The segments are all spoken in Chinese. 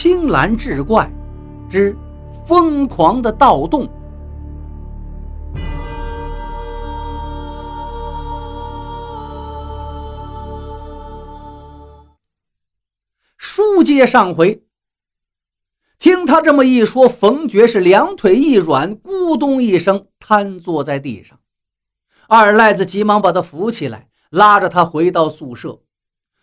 青蓝志怪之疯狂的盗洞。书接上回，听他这么一说，冯觉是两腿一软，咕咚一声瘫坐在地上。二赖子急忙把他扶起来，拉着他回到宿舍。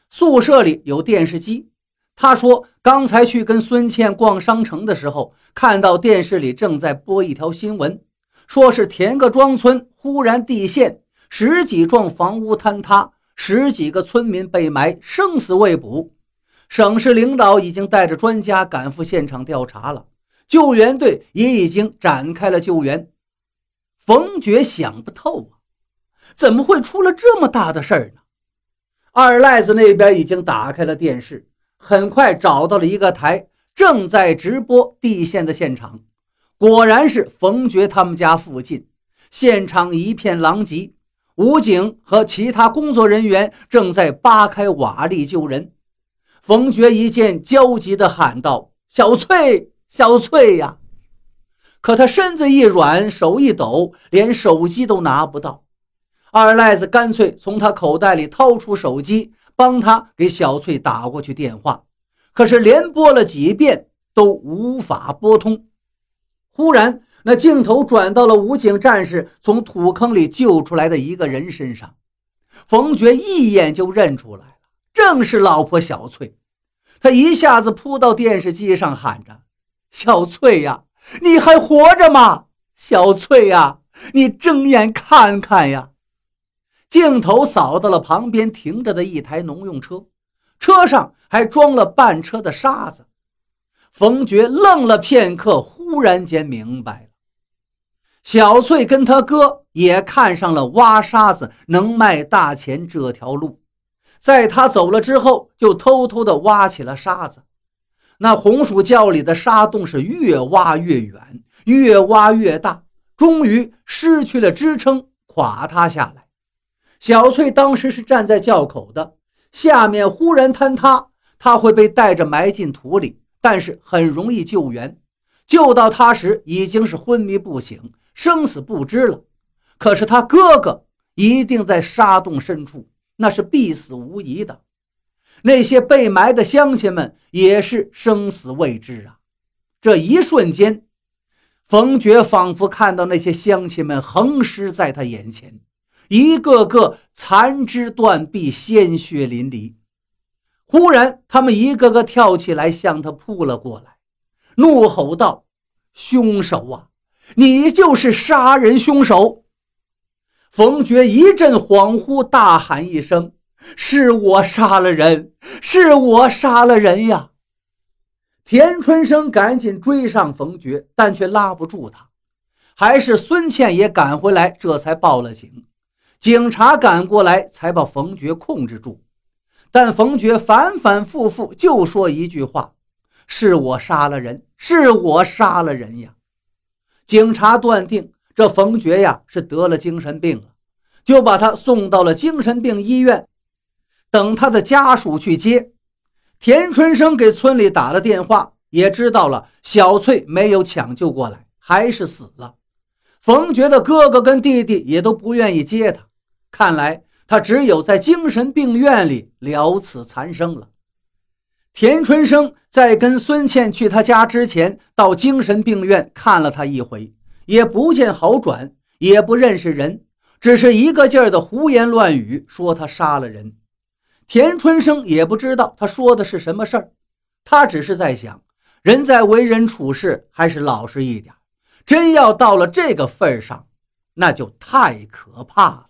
宿舍里有电视机。他说：“刚才去跟孙倩逛商城的时候，看到电视里正在播一条新闻，说是田各庄村忽然地陷，十几幢房屋坍塌，十几个村民被埋，生死未卜。省市领导已经带着专家赶赴现场调查了，救援队也已经展开了救援。”冯觉想不透啊，怎么会出了这么大的事儿呢？二赖子那边已经打开了电视。很快找到了一个台，正在直播地陷的现场，果然是冯觉他们家附近，现场一片狼藉，武警和其他工作人员正在扒开瓦砾救人。冯觉一见，焦急地喊道：“小翠，小翠呀！”可他身子一软，手一抖，连手机都拿不到。二赖子干脆从他口袋里掏出手机。帮他给小翠打过去电话，可是连拨了几遍都无法拨通。忽然，那镜头转到了武警战士从土坑里救出来的一个人身上。冯觉一眼就认出来了，正是老婆小翠。他一下子扑到电视机上，喊着：“小翠呀，你还活着吗？小翠呀，你睁眼看看呀！”镜头扫到了旁边停着的一台农用车，车上还装了半车的沙子。冯觉愣了片刻，忽然间明白了：小翠跟他哥也看上了挖沙子能卖大钱这条路，在他走了之后，就偷偷的挖起了沙子。那红薯窖里的沙洞是越挖越远，越挖越大，终于失去了支撑，垮塌下来。小翠当时是站在窖口的，下面忽然坍塌，她会被带着埋进土里，但是很容易救援。救到她时已经是昏迷不醒，生死不知了。可是他哥哥一定在沙洞深处，那是必死无疑的。那些被埋的乡亲们也是生死未知啊！这一瞬间，冯觉仿佛看到那些乡亲们横尸在他眼前。一个个残肢断臂，鲜血淋漓。忽然，他们一个个跳起来，向他扑了过来，怒吼道：“凶手啊，你就是杀人凶手！”冯觉一阵恍惚，大喊一声：“是我杀了人，是我杀了人呀！”田春生赶紧追上冯觉，但却拉不住他，还是孙倩也赶回来，这才报了警。警察赶过来，才把冯觉控制住。但冯觉反反复复就说一句话：“是我杀了人，是我杀了人呀！”警察断定这冯觉呀是得了精神病了，就把他送到了精神病医院，等他的家属去接。田春生给村里打了电话，也知道了小翠没有抢救过来，还是死了。冯觉的哥哥跟弟弟也都不愿意接他。看来他只有在精神病院里了此残生了。田春生在跟孙倩去他家之前，到精神病院看了他一回，也不见好转，也不认识人，只是一个劲儿的胡言乱语，说他杀了人。田春生也不知道他说的是什么事儿，他只是在想，人在为人处事还是老实一点，真要到了这个份上，那就太可怕了。